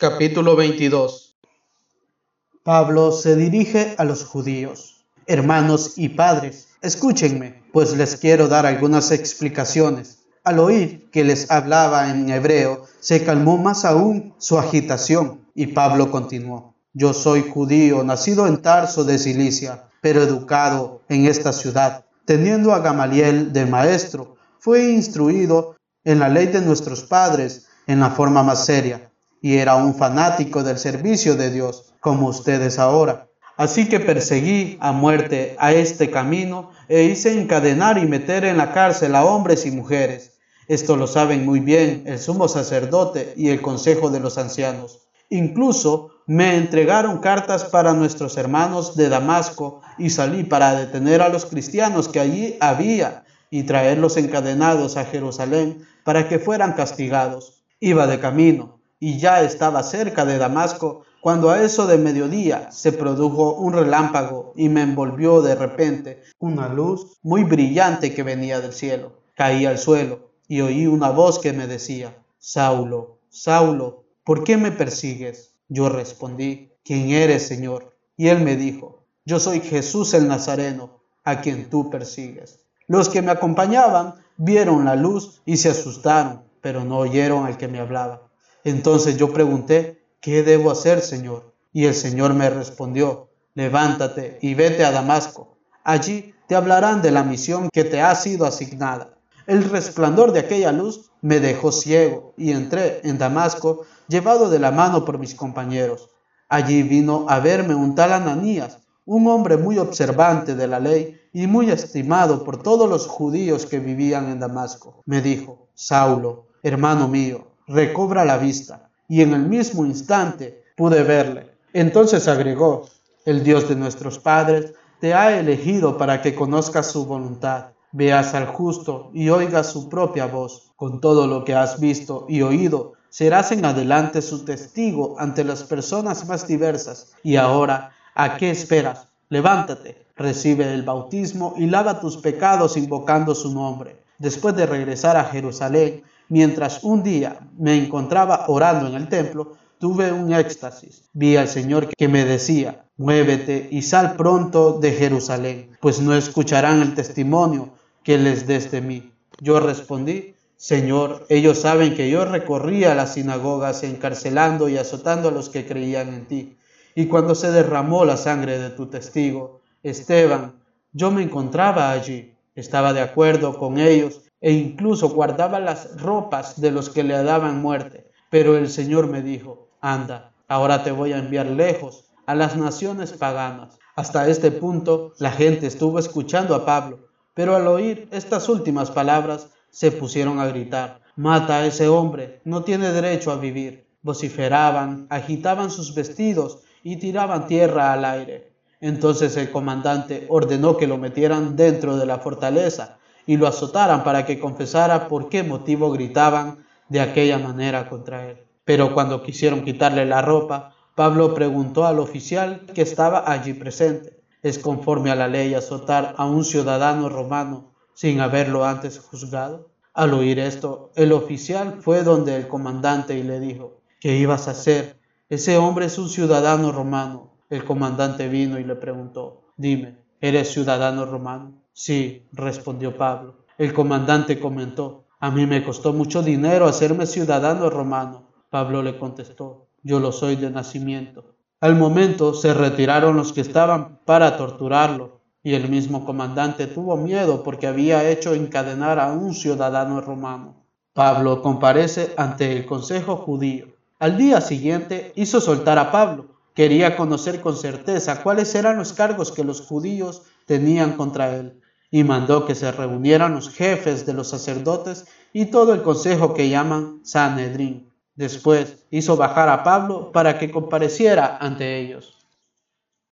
Capítulo 22 Pablo se dirige a los judíos. Hermanos y padres, escúchenme, pues les quiero dar algunas explicaciones. Al oír que les hablaba en hebreo, se calmó más aún su agitación y Pablo continuó. Yo soy judío, nacido en Tarso de Cilicia, pero educado en esta ciudad. Teniendo a Gamaliel de maestro, fue instruido en la ley de nuestros padres en la forma más seria y era un fanático del servicio de Dios, como ustedes ahora. Así que perseguí a muerte a este camino e hice encadenar y meter en la cárcel a hombres y mujeres. Esto lo saben muy bien el sumo sacerdote y el consejo de los ancianos. Incluso me entregaron cartas para nuestros hermanos de Damasco y salí para detener a los cristianos que allí había y traerlos encadenados a Jerusalén para que fueran castigados. Iba de camino y ya estaba cerca de Damasco cuando a eso de mediodía se produjo un relámpago y me envolvió de repente una luz muy brillante que venía del cielo. Caí al suelo y oí una voz que me decía, Saulo, Saulo, ¿por qué me persigues? Yo respondí, ¿quién eres, Señor? Y él me dijo, yo soy Jesús el Nazareno, a quien tú persigues. Los que me acompañaban vieron la luz y se asustaron, pero no oyeron al que me hablaba. Entonces yo pregunté, ¿qué debo hacer, Señor? Y el Señor me respondió, levántate y vete a Damasco. Allí te hablarán de la misión que te ha sido asignada. El resplandor de aquella luz me dejó ciego y entré en Damasco llevado de la mano por mis compañeros. Allí vino a verme un tal Ananías, un hombre muy observante de la ley y muy estimado por todos los judíos que vivían en Damasco. Me dijo, Saulo, hermano mío, recobra la vista, y en el mismo instante pude verle. Entonces agregó, el Dios de nuestros padres te ha elegido para que conozcas su voluntad, veas al justo y oigas su propia voz. Con todo lo que has visto y oído, serás en adelante su testigo ante las personas más diversas. Y ahora, ¿a qué esperas? Levántate, recibe el bautismo y lava tus pecados invocando su nombre. Después de regresar a Jerusalén, Mientras un día me encontraba orando en el templo, tuve un éxtasis. Vi al Señor que me decía, muévete y sal pronto de Jerusalén, pues no escucharán el testimonio que les des de mí. Yo respondí, Señor, ellos saben que yo recorría las sinagogas encarcelando y azotando a los que creían en ti. Y cuando se derramó la sangre de tu testigo, Esteban, yo me encontraba allí, estaba de acuerdo con ellos e incluso guardaba las ropas de los que le daban muerte. Pero el Señor me dijo, anda, ahora te voy a enviar lejos, a las naciones paganas. Hasta este punto la gente estuvo escuchando a Pablo, pero al oír estas últimas palabras se pusieron a gritar, mata a ese hombre, no tiene derecho a vivir. Vociferaban, agitaban sus vestidos y tiraban tierra al aire. Entonces el comandante ordenó que lo metieran dentro de la fortaleza y lo azotaran para que confesara por qué motivo gritaban de aquella manera contra él. Pero cuando quisieron quitarle la ropa, Pablo preguntó al oficial que estaba allí presente, ¿es conforme a la ley azotar a un ciudadano romano sin haberlo antes juzgado? Al oír esto, el oficial fue donde el comandante y le dijo, ¿qué ibas a hacer? Ese hombre es un ciudadano romano. El comandante vino y le preguntó, dime, ¿eres ciudadano romano? Sí, respondió Pablo. El comandante comentó, a mí me costó mucho dinero hacerme ciudadano romano. Pablo le contestó, yo lo soy de nacimiento. Al momento se retiraron los que estaban para torturarlo, y el mismo comandante tuvo miedo porque había hecho encadenar a un ciudadano romano. Pablo comparece ante el Consejo judío. Al día siguiente hizo soltar a Pablo. Quería conocer con certeza cuáles eran los cargos que los judíos tenían contra él y mandó que se reunieran los jefes de los sacerdotes y todo el consejo que llaman Sanedrín. Después hizo bajar a Pablo para que compareciera ante ellos.